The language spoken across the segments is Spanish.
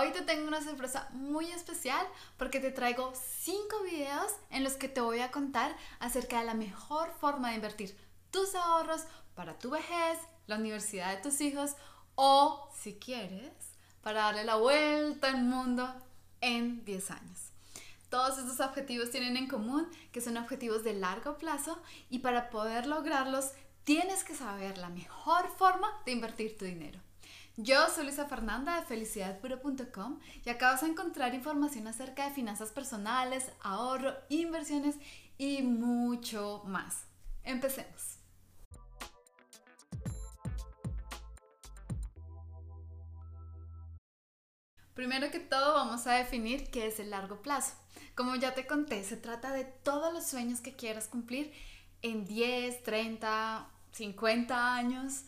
Hoy te tengo una sorpresa muy especial porque te traigo 5 videos en los que te voy a contar acerca de la mejor forma de invertir tus ahorros para tu vejez, la universidad de tus hijos o, si quieres, para darle la vuelta al mundo en 10 años. Todos estos objetivos tienen en común que son objetivos de largo plazo y para poder lograrlos tienes que saber la mejor forma de invertir tu dinero. Yo soy Luisa Fernanda de felicidadpuro.com y acá vas a encontrar información acerca de finanzas personales, ahorro, inversiones y mucho más. Empecemos. Primero que todo vamos a definir qué es el largo plazo. Como ya te conté, se trata de todos los sueños que quieras cumplir en 10, 30, 50 años.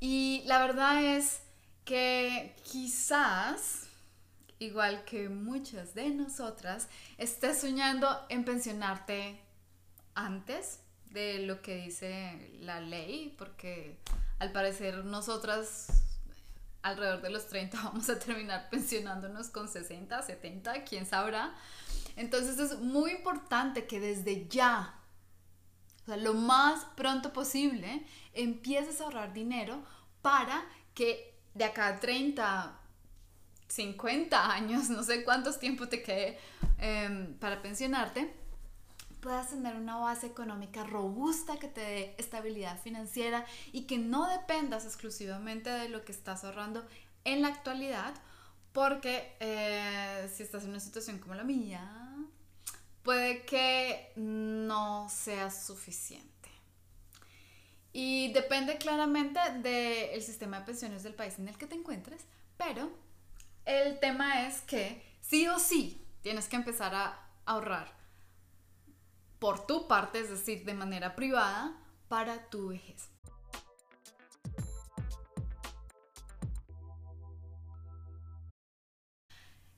Y la verdad es que quizás, igual que muchas de nosotras, estés soñando en pensionarte antes de lo que dice la ley, porque al parecer nosotras alrededor de los 30 vamos a terminar pensionándonos con 60, 70, quién sabrá. Entonces es muy importante que desde ya, o sea, lo más pronto posible, empieces a ahorrar dinero para que de acá a 30, 50 años, no sé cuántos tiempo te quede em, para pensionarte, puedas tener una base económica robusta que te dé estabilidad financiera y que no dependas exclusivamente de lo que estás ahorrando en la actualidad, porque eh, si estás en una situación como la mía, puede que no sea suficiente. Y depende claramente del sistema de pensiones del país en el que te encuentres, pero el tema es que sí o sí tienes que empezar a ahorrar por tu parte, es decir, de manera privada, para tu vejez.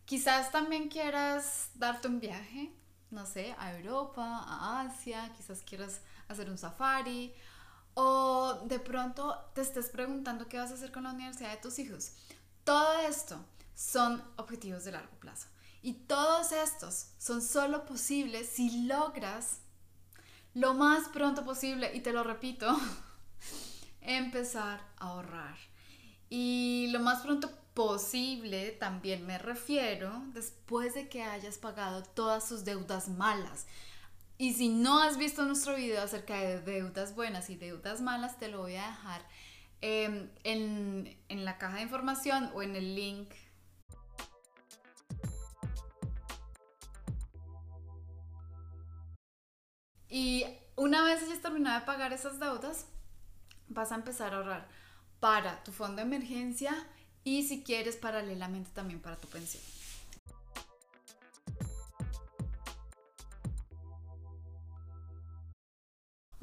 Quizás también quieras darte un viaje, no sé, a Europa, a Asia, quizás quieras hacer un safari o de pronto te estés preguntando qué vas a hacer con la universidad de tus hijos. Todo esto son objetivos de largo plazo. Y todos estos son solo posibles si logras lo más pronto posible, y te lo repito, empezar a ahorrar. Y lo más pronto posible también me refiero después de que hayas pagado todas sus deudas malas. Y si no has visto nuestro video acerca de deudas buenas y deudas malas, te lo voy a dejar em, en, en la caja de información o en el link Y una vez hayas terminado de pagar esas deudas, vas a empezar a ahorrar para tu fondo de emergencia y si quieres paralelamente también para tu pensión.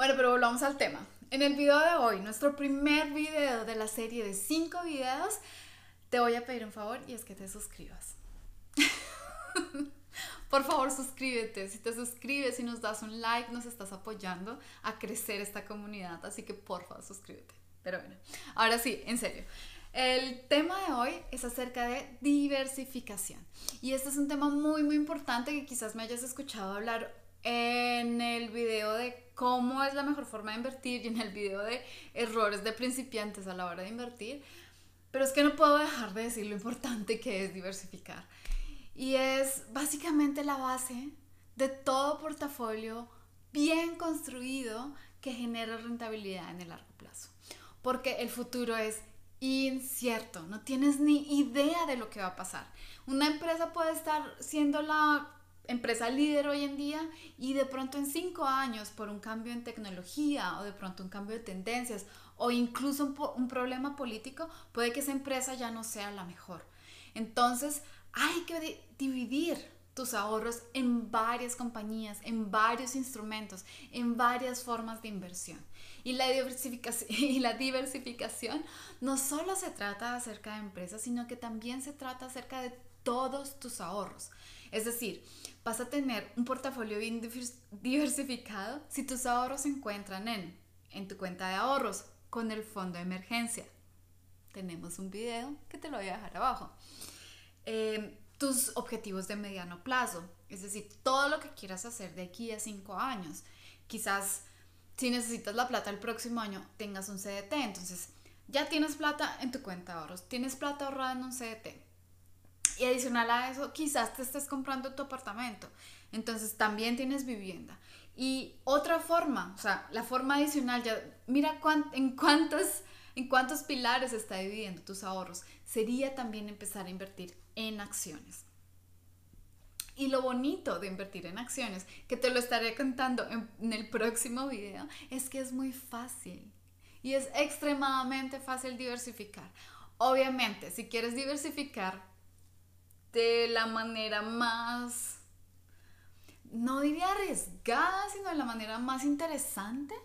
Bueno, pero volvamos al tema. En el video de hoy, nuestro primer video de la serie de 5 videos, te voy a pedir un favor y es que te suscribas. Por favor, suscríbete. Si te suscribes y nos das un like, nos estás apoyando a crecer esta comunidad. Así que por favor, suscríbete. Pero bueno, ahora sí, en serio. El tema de hoy es acerca de diversificación. Y este es un tema muy, muy importante que quizás me hayas escuchado hablar en el video de cómo es la mejor forma de invertir y en el video de errores de principiantes a la hora de invertir. Pero es que no puedo dejar de decir lo importante que es diversificar. Y es básicamente la base de todo portafolio bien construido que genera rentabilidad en el largo plazo. Porque el futuro es incierto, no tienes ni idea de lo que va a pasar. Una empresa puede estar siendo la empresa líder hoy en día y de pronto en cinco años por un cambio en tecnología o de pronto un cambio de tendencias o incluso un, problema político, puede que esa empresa ya no sea la mejor. Entonces, hay que dividir tus ahorros en varias compañías, en varios instrumentos, en varias formas de inversión. Y la, diversificación, y la diversificación no solo se trata acerca de empresas, sino que también se trata acerca de todos tus ahorros. Es decir, vas a tener un portafolio bien diversificado si tus ahorros se encuentran en, tu cuenta de ahorros con el fondo de emergencia. Tenemos un video que te lo voy a dejar abajo eh, tus objetivos de mediano plazo, es decir, todo lo que quieras hacer de aquí a cinco años. Quizás si necesitas la plata el próximo año, tengas un CDT, entonces ya tienes plata en tu cuenta de ahorros, tienes plata ahorrada en un CDT. Adicional a eso, quizás te estés comprando tu apartamento, entonces también tienes vivienda. Y otra forma, o sea, la forma adicional, ya mira en cuántos, en cuántos pilares está dividiendo tus ahorros, sería también empezar a invertir en acciones. Y lo bonito de invertir en acciones, que te lo estaré contando en, el próximo video, es que es muy fácil y es extremadamente fácil diversificar. Obviamente, si quieres diversificar de la manera más, no diría arriesgada, sino de la manera más interesante,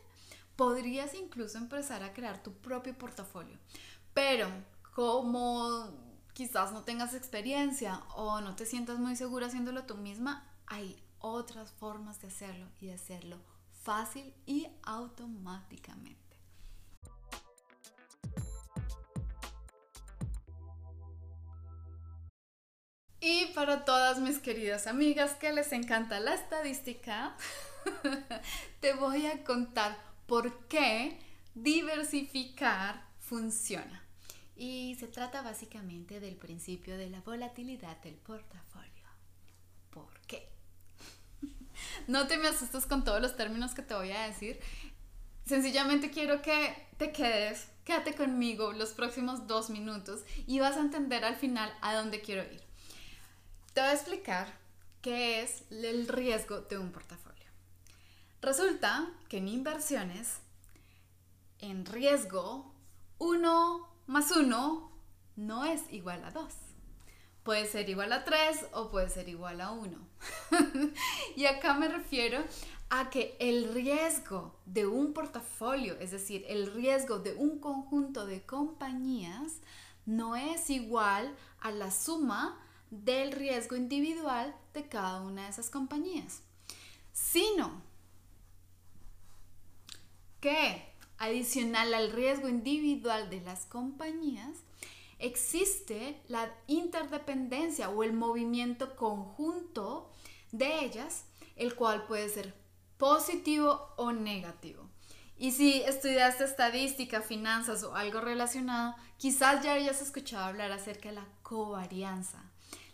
podrías incluso empezar a crear tu propio portafolio. Pero como quizás no tengas experiencia o no te sientas muy segura haciéndolo tú misma, hay otras formas de hacerlo y de hacerlo fácil y automáticamente. Para todas mis queridas amigas que les encanta la estadística, te voy a contar por qué diversificar funciona. Y se trata básicamente del principio de la volatilidad del portafolio. ¿Por qué? no te me asustes con todos los términos que te voy a decir. Sencillamente quiero que te quedes, quédate conmigo los próximos dos minutos y vas a entender al final a dónde quiero ir. Te voy a explicar qué es el riesgo de un portafolio. Resulta que en inversiones, en riesgo, uno más 1 no es igual a 2. Puede ser igual a 3 o puede ser igual a 1. y acá me refiero a que el riesgo de un portafolio, es decir, el riesgo de un conjunto de compañías, no es igual a la suma del riesgo individual de cada una de esas compañías, sino que adicional al riesgo individual de las compañías, existe la interdependencia o el movimiento conjunto de ellas, el cual puede ser positivo o negativo. Y si estudiaste estadística, finanzas o algo relacionado, quizás ya hayas escuchado hablar acerca de la covarianza.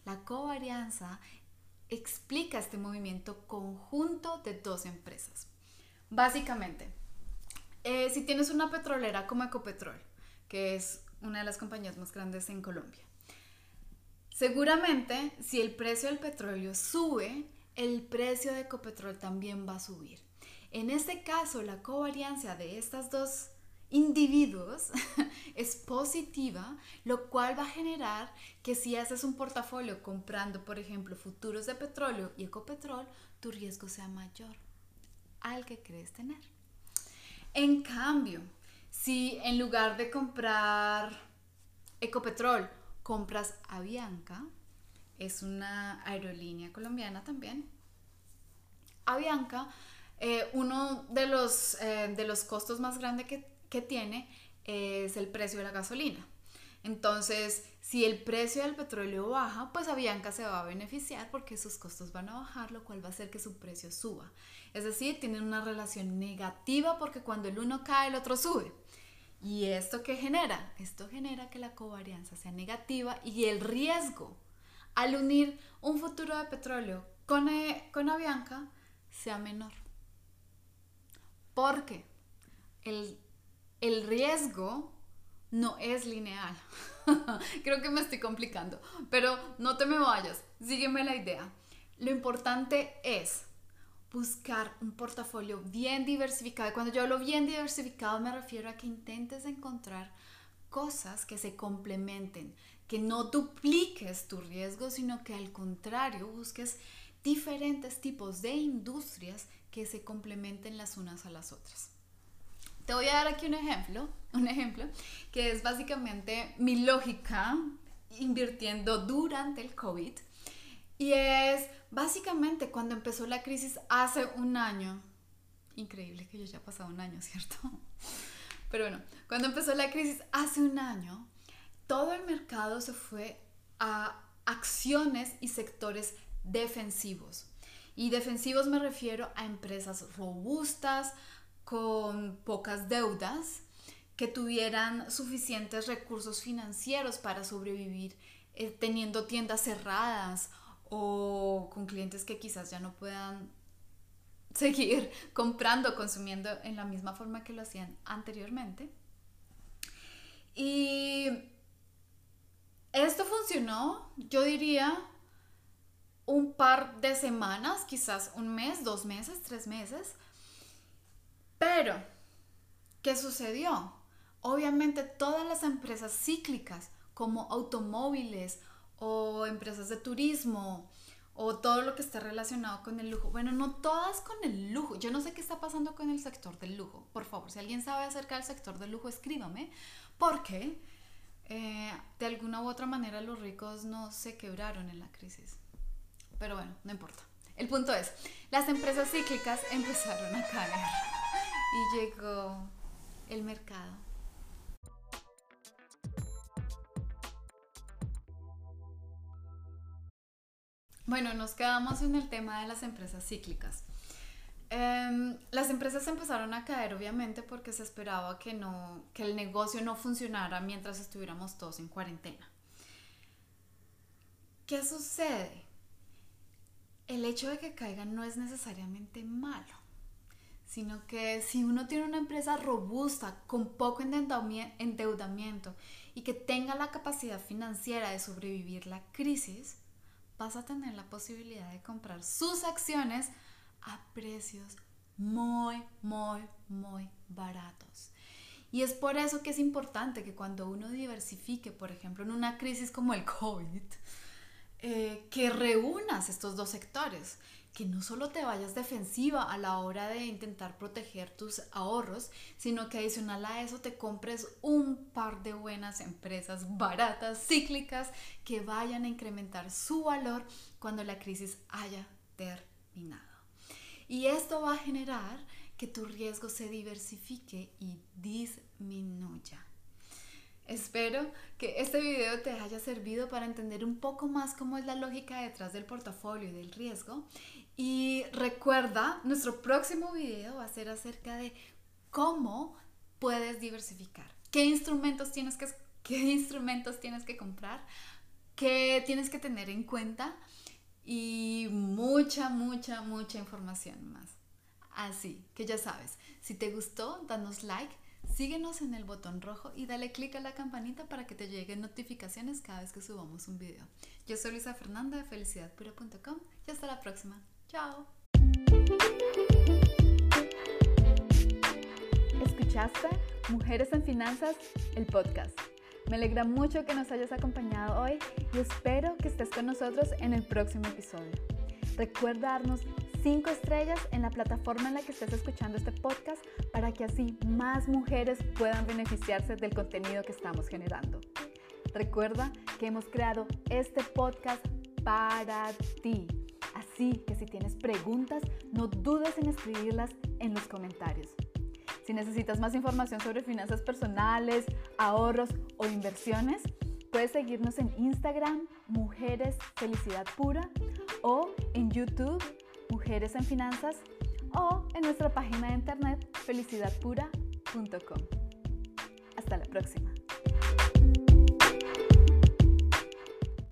La covarianza explica este movimiento conjunto de dos empresas. Básicamente, eh, si tienes una petrolera como Ecopetrol, que es una de las compañías más grandes en Colombia, seguramente si el precio del petróleo sube, el precio de Ecopetrol también va a subir. En este caso, la covariancia de estos dos individuos es positiva, lo cual va a generar que si haces un portafolio comprando, por ejemplo, futuros de petróleo y ecopetrol, tu riesgo sea mayor al que crees tener. En cambio, si en lugar de comprar Ecopetrol, compras Avianca, es una aerolínea colombiana también. Avianca, eh, uno de los, eh, de los costos más grandes que, que tiene es el precio de la gasolina. Entonces, si el precio del petróleo baja, pues Avianca se va a beneficiar porque sus costos van a bajar, lo cual va a hacer que su precio suba. Es decir, tienen una relación negativa porque cuando el uno cae, el otro sube. ¿Y esto qué genera? Esto genera que la covarianza sea negativa y el riesgo al unir un futuro de petróleo con, eh, con Avianca sea menor. Porque el, el riesgo no es lineal. Creo que me estoy complicando, pero no te me vayas, sígueme la idea. Lo importante es buscar un portafolio bien diversificado. Cuando yo hablo bien diversificado me refiero a que intentes encontrar cosas que se complementen, que no dupliques tu riesgo, sino que al contrario busques diferentes tipos de industrias que se complementen las unas a las otras. Te voy a dar aquí un ejemplo, un ejemplo que es básicamente mi lógica invirtiendo durante el COVID y es básicamente cuando empezó la crisis hace un año. Increíble que ya haya pasado un año, ¿cierto? Pero bueno, cuando empezó la crisis hace un año, todo el mercado se fue a, acciones y sectores defensivos. Y defensivos me refiero a empresas robustas, con pocas deudas, que tuvieran suficientes recursos financieros para sobrevivir eh, teniendo tiendas cerradas o con clientes que quizás ya no puedan seguir comprando, consumiendo en la misma forma que lo hacían anteriormente. Y esto funcionó, yo diría, un par de semanas, quizás un mes, dos meses, tres meses. Pero, ¿qué sucedió? Obviamente todas las empresas cíclicas como automóviles o empresas de turismo o todo lo que está relacionado con el lujo. Bueno, no todas con el lujo. Yo no sé qué está pasando con el sector del lujo. Por favor, si alguien sabe acerca del sector del lujo, escríbame. Porque eh, de alguna u otra manera los ricos no se quebraron en la crisis. Pero bueno, no importa. El punto es, las empresas cíclicas empezaron a caer y llegó el mercado Bueno, nos quedamos en el tema de las empresas cíclicas. Em, las empresas empezaron a caer obviamente porque se esperaba que, no, que el negocio no funcionara mientras estuviéramos todos en cuarentena. ¿Qué sucede? El hecho de que caigan no es necesariamente malo, sino que si uno tiene una empresa robusta, con poco endeudamiento y que tenga la capacidad financiera de sobrevivir la crisis, vas a tener la posibilidad de comprar sus acciones a precios muy, muy, muy baratos. Y es por eso que es importante que cuando uno diversifique, por ejemplo, en una crisis como el COVID, eh, que reúnas estos dos sectores que no solo te vayas defensiva a la hora de intentar proteger tus ahorros, sino que adicional a eso te compres un par de buenas empresas baratas, cíclicas, que vayan a incrementar su valor cuando la crisis haya terminado. Y esto va a generar que tu riesgo se diversifique y disminuya. Espero que este video te haya servido para entender un poco más cómo es la lógica detrás del portafolio y del riesgo. Y recuerda, nuestro próximo video va a ser acerca de cómo puedes diversificar, qué instrumentos tienes que, qué instrumentos tienes que comprar, qué tienes que tener en cuenta y mucha, mucha, mucha información más. Así que ya sabes, si te gustó, danos like Síguenos en el botón rojo y dale click a la campanita para que te lleguen notificaciones cada vez que subamos un video. Yo soy Luisa Fernanda de felicidadpura.com y hasta la próxima. Chao. ¿Escuchaste? Mujeres en Finanzas, el podcast. Me alegra mucho que nos hayas acompañado hoy y espero que estés con nosotros en el próximo episodio. Recuerda darnos 5 estrellas en la plataforma en la que estés escuchando este podcast para que así más mujeres puedan beneficiarse del contenido que estamos generando. Recuerda que hemos creado este podcast para ti. Así que si tienes preguntas, no dudes en escribirlas en los comentarios. Si necesitas más información sobre finanzas personales, ahorros o inversiones, puedes seguirnos en Instagram, Mujeres Felicidad Pura, o en YouTube Mujeres en Finanzas o en nuestra página de internet felicidadpura.com. Hasta la próxima.